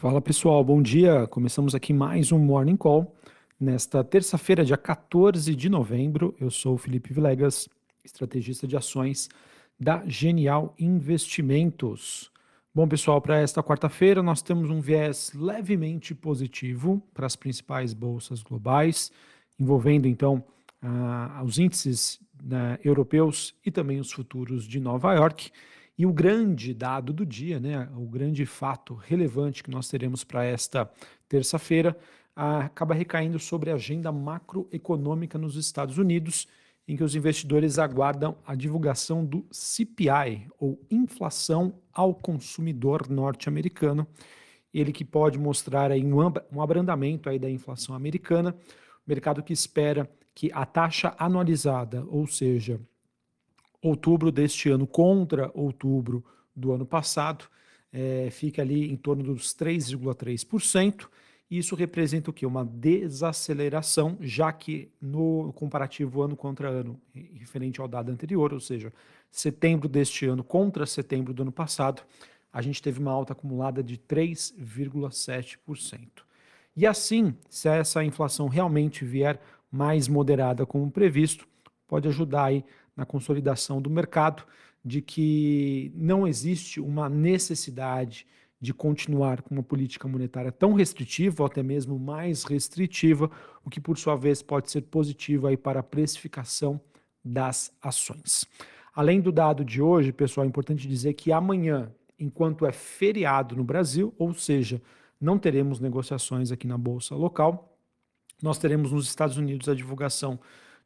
Fala pessoal, bom dia. Começamos aqui mais um Morning Call. Nesta terça-feira, dia 14 de novembro, eu sou o Felipe Vilegas, estrategista de ações da Genial Investimentos. Bom, pessoal, para esta quarta-feira nós temos um viés levemente positivo para as principais bolsas globais, envolvendo então uh, os índices uh, europeus e também os futuros de Nova York. E o grande dado do dia, né, o grande fato relevante que nós teremos para esta terça-feira, acaba recaindo sobre a agenda macroeconômica nos Estados Unidos, em que os investidores aguardam a divulgação do CPI, ou Inflação ao Consumidor Norte-Americano, ele que pode mostrar aí um abrandamento aí da inflação americana, mercado que espera que a taxa anualizada, ou seja, outubro deste ano contra outubro do ano passado, é, fica ali em torno dos 3,3%. Isso representa o que? Uma desaceleração, já que no comparativo ano contra ano, referente ao dado anterior, ou seja, setembro deste ano contra setembro do ano passado, a gente teve uma alta acumulada de 3,7%. E assim, se essa inflação realmente vier mais moderada como previsto, pode ajudar aí na consolidação do mercado de que não existe uma necessidade de continuar com uma política monetária tão restritiva, ou até mesmo mais restritiva, o que por sua vez pode ser positivo aí para a precificação das ações. Além do dado de hoje, pessoal, é importante dizer que amanhã, enquanto é feriado no Brasil, ou seja, não teremos negociações aqui na bolsa local, nós teremos nos Estados Unidos a divulgação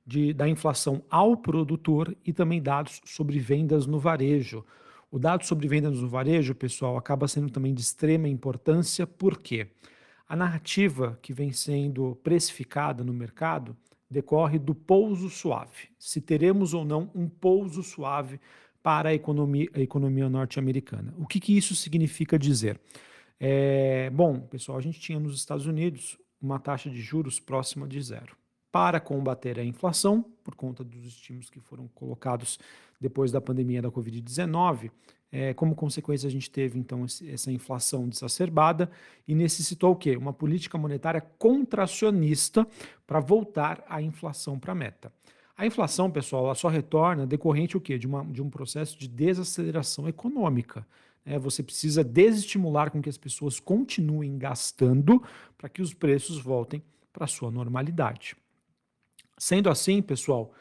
de, da inflação ao produtor e também dados sobre vendas no varejo. O dado sobre vendas no varejo, pessoal, acaba sendo também de extrema importância, porque a narrativa que vem sendo precificada no mercado decorre do pouso suave. Se teremos ou não um pouso suave para a economia, economia norte-americana. O que, que isso significa dizer? É, bom, pessoal, a gente tinha nos Estados Unidos uma taxa de juros próxima de zero para combater a inflação, por conta dos estímulos que foram colocados depois da pandemia da Covid-19. É, como consequência, a gente teve então essa inflação desacerbada e necessitou o quê? Uma política monetária contracionista para voltar a inflação para a meta. A inflação, pessoal, ela só retorna decorrente o quê? De, uma, de um processo de desaceleração econômica. É, você precisa desestimular com que as pessoas continuem gastando para que os preços voltem para sua normalidade. Sendo assim, pessoal,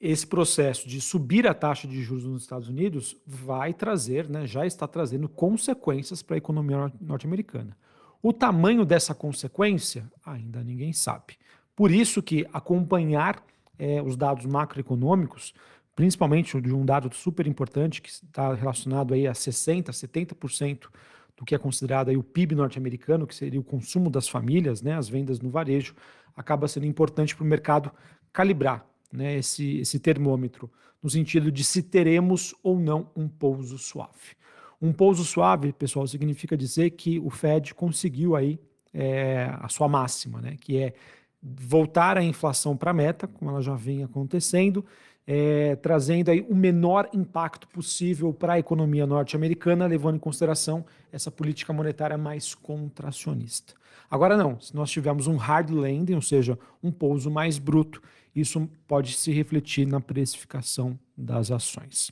esse processo de subir a taxa de juros nos Estados Unidos vai trazer, né, já está trazendo consequências para a economia norte-americana. O tamanho dessa consequência ainda ninguém sabe. Por isso que acompanhar é, os dados macroeconômicos, principalmente de um dado super importante que está relacionado aí a 60%, 70% do que é considerado aí o PIB norte-americano, que seria o consumo das famílias, né, as vendas no varejo, acaba sendo importante para o mercado calibrar né, esse, esse termômetro, no sentido de se teremos ou não um pouso suave. Um pouso suave, pessoal, significa dizer que o Fed conseguiu aí é, a sua máxima, né, que é voltar a inflação para a meta, como ela já vem acontecendo, é, trazendo aí o menor impacto possível para a economia norte-americana, levando em consideração essa política monetária mais contracionista. Agora não, se nós tivermos um hard landing, ou seja, um pouso mais bruto, isso pode se refletir na precificação das ações.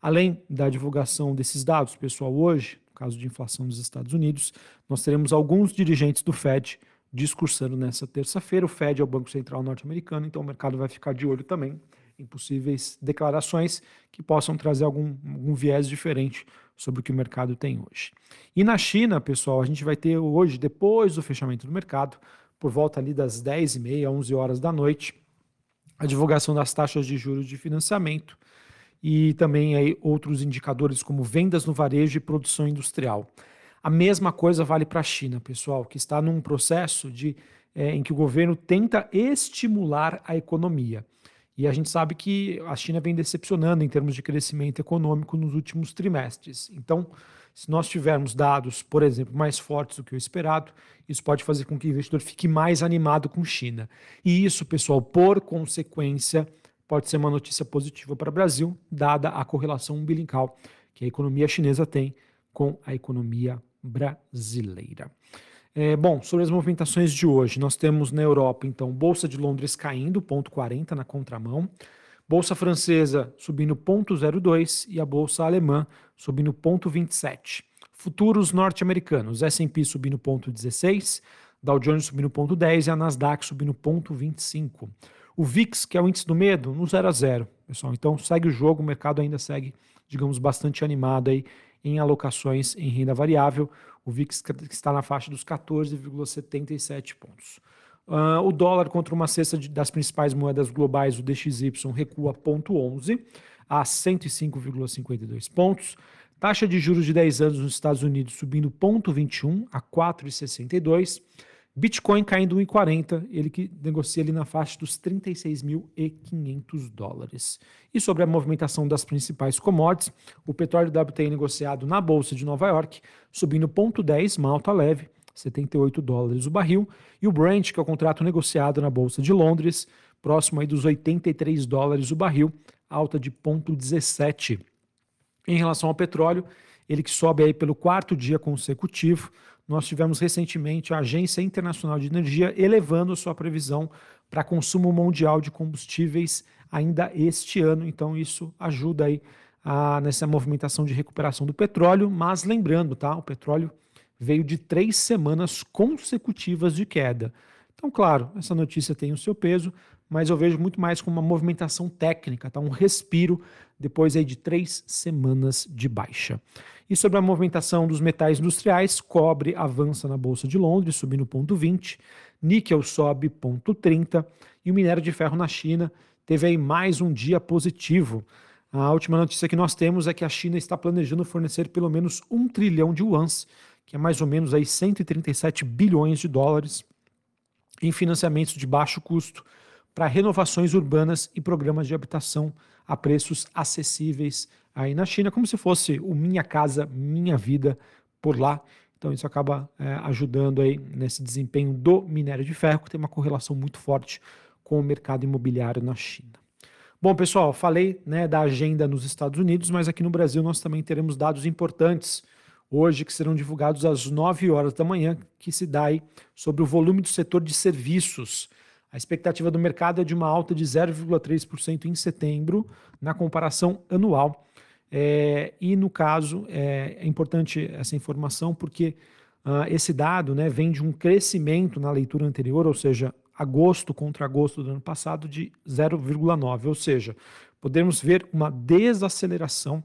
Além da divulgação desses dados, pessoal, hoje, no caso de inflação dos Estados Unidos, nós teremos alguns dirigentes do Fed discursando nessa terça-feira. O Fed é o Banco Central norte-americano, então o mercado vai ficar de olho também em possíveis declarações que possam trazer algum, algum viés diferente sobre o que o mercado tem hoje. E na China, pessoal, a gente vai ter hoje, depois do fechamento do mercado, por volta ali das 10h30, 11 horas da noite, a divulgação das taxas de juros de financiamento e também aí outros indicadores como vendas no varejo e produção industrial. A mesma coisa vale para a China, pessoal, que está num processo de, é, em que o governo tenta estimular a economia. E a gente sabe que a China vem decepcionando em termos de crescimento econômico nos últimos trimestres. Então, se nós tivermos dados, por exemplo, mais fortes do que o esperado, isso pode fazer com que o investidor fique mais animado com China. E isso, pessoal, por consequência, pode ser uma notícia positiva para o Brasil, dada a correlação umbilical que a economia chinesa tem com a economia brasileira. É, bom, sobre as movimentações de hoje, nós temos na Europa, então, Bolsa de Londres caindo, ponto 40 na contramão, Bolsa francesa subindo ponto 02 e a Bolsa alemã subindo ponto 27. Futuros norte-americanos, S&P subindo ponto 16, Dow Jones subindo ponto 10 e a Nasdaq subindo ponto 25. O VIX, que é o índice do medo, no 0 a 0, pessoal. Então segue o jogo, o mercado ainda segue, digamos, bastante animado aí em alocações em renda variável. O VIX está na faixa dos 14,77 pontos. Uh, o dólar contra uma cesta de, das principais moedas globais, o DXY, recua 0,11 a 105,52 pontos. Taxa de juros de 10 anos nos Estados Unidos subindo 0,21 a 4,62. Bitcoin caindo 1,40, ele que negocia ali na faixa dos 36.500 dólares. E sobre a movimentação das principais commodities, o petróleo WTI negociado na Bolsa de Nova York subindo 0,10, uma alta leve, 78 dólares o barril, e o Brent, que é o contrato negociado na Bolsa de Londres, próximo aí dos 83 dólares o barril, alta de 0,17. Em relação ao petróleo, ele que sobe aí pelo quarto dia consecutivo, nós tivemos recentemente a Agência Internacional de Energia elevando sua previsão para consumo mundial de combustíveis ainda este ano. Então, isso ajuda aí a, nessa movimentação de recuperação do petróleo. Mas lembrando, tá? O petróleo veio de três semanas consecutivas de queda. Então, claro, essa notícia tem o seu peso, mas eu vejo muito mais como uma movimentação técnica, tá? um respiro depois aí de três semanas de baixa. E sobre a movimentação dos metais industriais, cobre avança na Bolsa de Londres, subindo ponto 20, níquel sobe ponto 30 e o minério de ferro na China teve aí mais um dia positivo. A última notícia que nós temos é que a China está planejando fornecer pelo menos um trilhão de yuans, que é mais ou menos aí 137 bilhões de dólares, em financiamentos de baixo custo para renovações urbanas e programas de habitação a preços acessíveis aí na China, como se fosse o Minha Casa Minha Vida por lá. Então isso acaba é, ajudando aí nesse desempenho do minério de ferro, que tem uma correlação muito forte com o mercado imobiliário na China. Bom, pessoal, falei né, da agenda nos Estados Unidos, mas aqui no Brasil nós também teremos dados importantes hoje que serão divulgados às 9 horas da manhã, que se dá aí sobre o volume do setor de serviços. A expectativa do mercado é de uma alta de 0,3% em setembro, na comparação anual. É, e no caso, é, é, importante essa informação porque uh, esse dado né, vem de um crescimento na leitura anterior, ou seja, agosto contra agosto do ano passado, de 0,9%. Ou seja, podemos ver uma desaceleração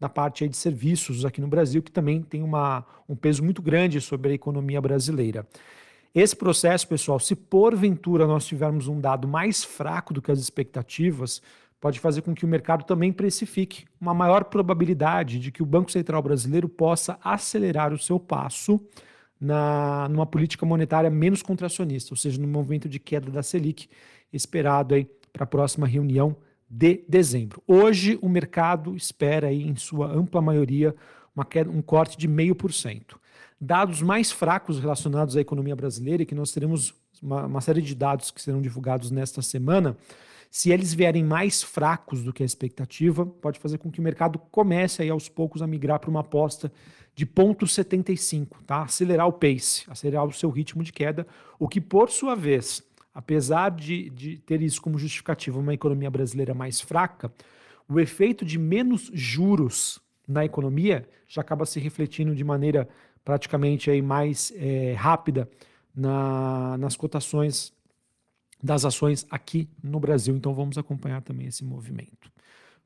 da parte aí de serviços aqui no Brasil, que também tem uma, um peso muito grande sobre a economia brasileira. Esse processo, pessoal, se porventura nós tivermos um dado mais fraco do que as expectativas, pode fazer com que o mercado também precifique uma maior probabilidade de que o Banco Central brasileiro possa acelerar o seu passo na numa política monetária menos contracionista, ou seja, no movimento de queda da Selic esperado aí para a próxima reunião de dezembro. Hoje o mercado espera aí em sua ampla maioria uma queda, um corte de meio por cento dados mais fracos relacionados à economia brasileira, e que nós teremos uma, uma série de dados que serão divulgados nesta semana, se eles vierem mais fracos do que a expectativa, pode fazer com que o mercado comece aí aos poucos a migrar para uma aposta de ponto 75, tá? Acelerar o pace, acelerar o seu ritmo de queda, o que por sua vez, apesar de, de ter isso como justificativa uma economia brasileira mais fraca, o efeito de menos juros na economia já acaba se refletindo de maneira praticamente aí mais é, rápida na, nas cotações das ações aqui no Brasil. Então vamos acompanhar também esse movimento.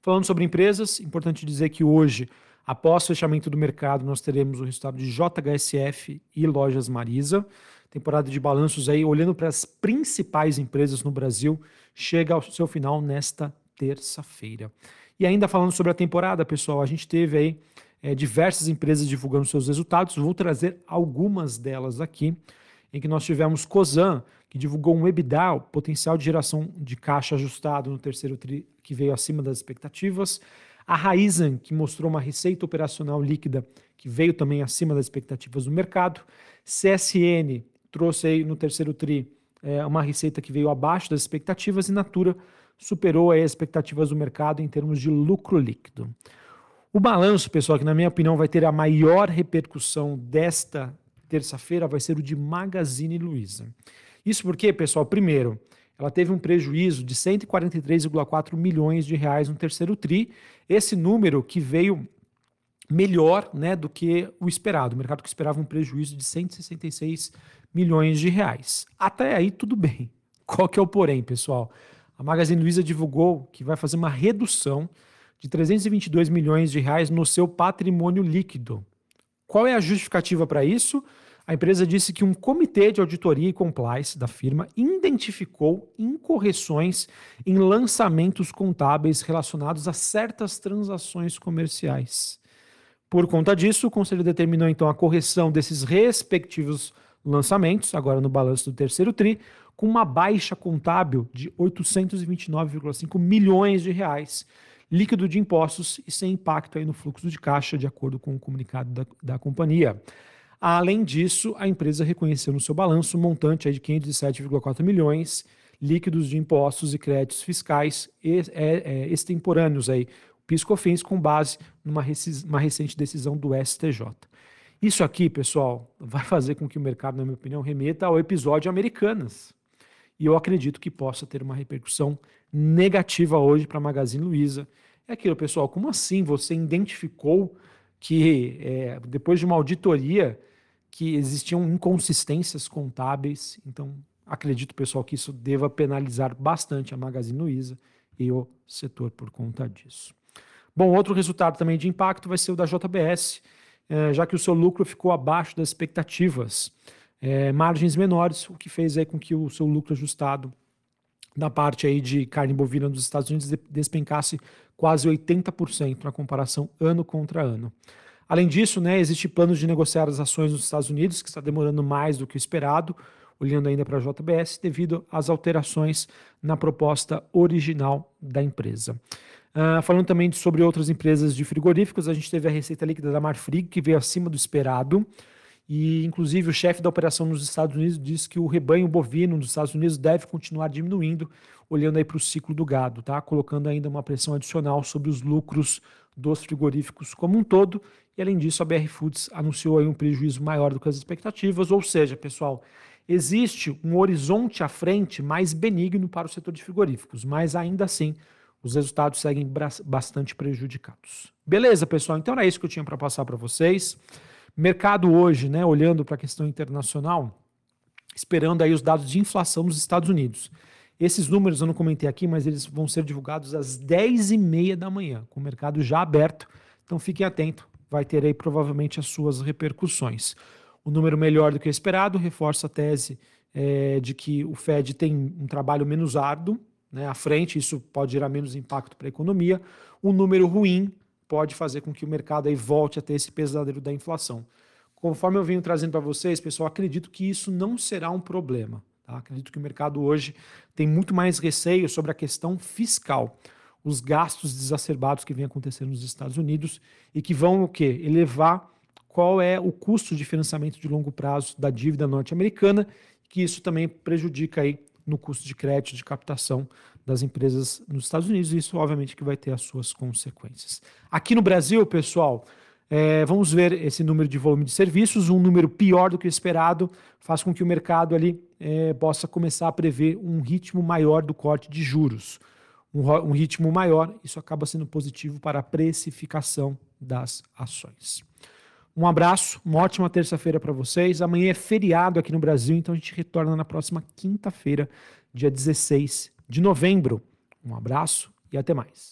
Falando sobre empresas, importante dizer que hoje, após o fechamento do mercado, nós teremos o resultado de JHSF e Lojas Marisa. Temporada de balanços aí, olhando para as principais empresas no Brasil, chega ao seu final nesta terça-feira. E ainda falando sobre a temporada, pessoal, a gente teve aí é, diversas empresas divulgando seus resultados. Vou trazer algumas delas aqui, em que nós tivemos Cosan, que divulgou um EBITDA, potencial de geração de caixa ajustado no terceiro tri, que veio acima das expectativas. A Raizen, que mostrou uma receita operacional líquida que veio também acima das expectativas do mercado. CSN trouxe aí no terceiro tri é, uma receita que veio abaixo das expectativas e Natura superou as expectativas do mercado em termos de lucro líquido. O balanço, pessoal, que na minha opinião vai ter a maior repercussão desta terça-feira, vai ser o de Magazine Luiza. Isso porque, pessoal, primeiro, ela teve um prejuízo de 143,4 milhões de reais no terceiro tri. Esse número que veio melhor né, do que o esperado. O mercado que esperava um prejuízo de 166 milhões de reais. Até aí tudo bem. Qual que é o porém, pessoal? A Magazine Luiza divulgou que vai fazer uma redução de 322 milhões de reais no seu patrimônio líquido. Qual é a justificativa para isso? A empresa disse que um comitê de auditoria e compliance da firma identificou incorreções em lançamentos contábeis relacionados a certas transações comerciais. Por conta disso, o conselho determinou então a correção desses respectivos lançamentos, agora no balanço do terceiro TRI, com uma baixa contábil de 829,5 milhões de reais, líquido de impostos e sem impacto aí no fluxo de caixa, de acordo com o comunicado da, da companhia. Além disso, a empresa reconheceu no seu balanço um montante de 507,4 milhões líquidos de impostos e créditos fiscais é, é, extemporâneos aí, PIS/COFINS com base numa uma recente decisão do STJ. Isso aqui, pessoal, vai fazer com que o mercado, na minha opinião, remeta ao episódio Americanas. E eu acredito que possa ter uma repercussão negativa hoje para a Magazine Luiza. É aquilo, pessoal, como assim você identificou que é, depois de uma auditoria que existiam inconsistências contábeis. Então, acredito, pessoal, que isso deva penalizar bastante a Magazine Luiza e o setor por conta disso. Bom, outro resultado também de impacto vai ser o da JBS, é, já que o seu lucro ficou abaixo das expectativas. É, margens menores, o que fez aí com que o seu lucro ajustado na parte aí de carne bovina dos Estados Unidos despencasse quase 80% na comparação ano contra ano. Além disso, né, existe planos de negociar as ações nos Estados Unidos, que está demorando mais do que o esperado, olhando ainda para a JBS, devido às alterações na proposta original da empresa. Uh, falando também sobre outras empresas de frigoríficos, a gente teve a receita líquida da Marfrig, que veio acima do esperado. E, inclusive, o chefe da operação nos Estados Unidos disse que o rebanho bovino dos Estados Unidos deve continuar diminuindo, olhando aí para o ciclo do gado, tá? colocando ainda uma pressão adicional sobre os lucros dos frigoríficos como um todo e além disso, a BR Foods anunciou aí um prejuízo maior do que as expectativas, ou seja, pessoal, existe um horizonte à frente mais benigno para o setor de frigoríficos, mas ainda assim os resultados seguem bastante prejudicados. Beleza, pessoal? Então era isso que eu tinha para passar para vocês. Mercado hoje, né, olhando para a questão internacional, esperando aí os dados de inflação nos Estados Unidos. Esses números eu não comentei aqui, mas eles vão ser divulgados às 10h30 da manhã, com o mercado já aberto. Então fiquem atentos vai ter aí provavelmente as suas repercussões. O número melhor do que esperado reforça a tese é, de que o Fed tem um trabalho menos árduo né, à frente, isso pode gerar menos impacto para a economia. O número ruim pode fazer com que o mercado aí volte a ter esse pesadelo da inflação. Conforme eu venho trazendo para vocês, pessoal, acredito que isso não será um problema. Tá? Acredito que o mercado hoje tem muito mais receio sobre a questão fiscal os gastos exacerbados que vem acontecendo nos Estados Unidos e que vão o quê? Elevar qual é o custo de financiamento de longo prazo da dívida norte-americana, que isso também prejudica aí no custo de crédito, de captação das empresas nos Estados Unidos, e isso obviamente que vai ter as suas consequências. Aqui no Brasil, pessoal, é, vamos ver esse número de volume de serviços, um número pior do que o esperado, faz com que o mercado ali é, possa começar a prever um ritmo maior do corte de juros um, um ritmo maior, isso acaba sendo positivo para a precificação das ações. Um abraço, uma ótima terça-feira para vocês. Amanhã é feriado aqui no Brasil, então a gente retorna na próxima quinta-feira, dia 16 de novembro. Um abraço e até mais.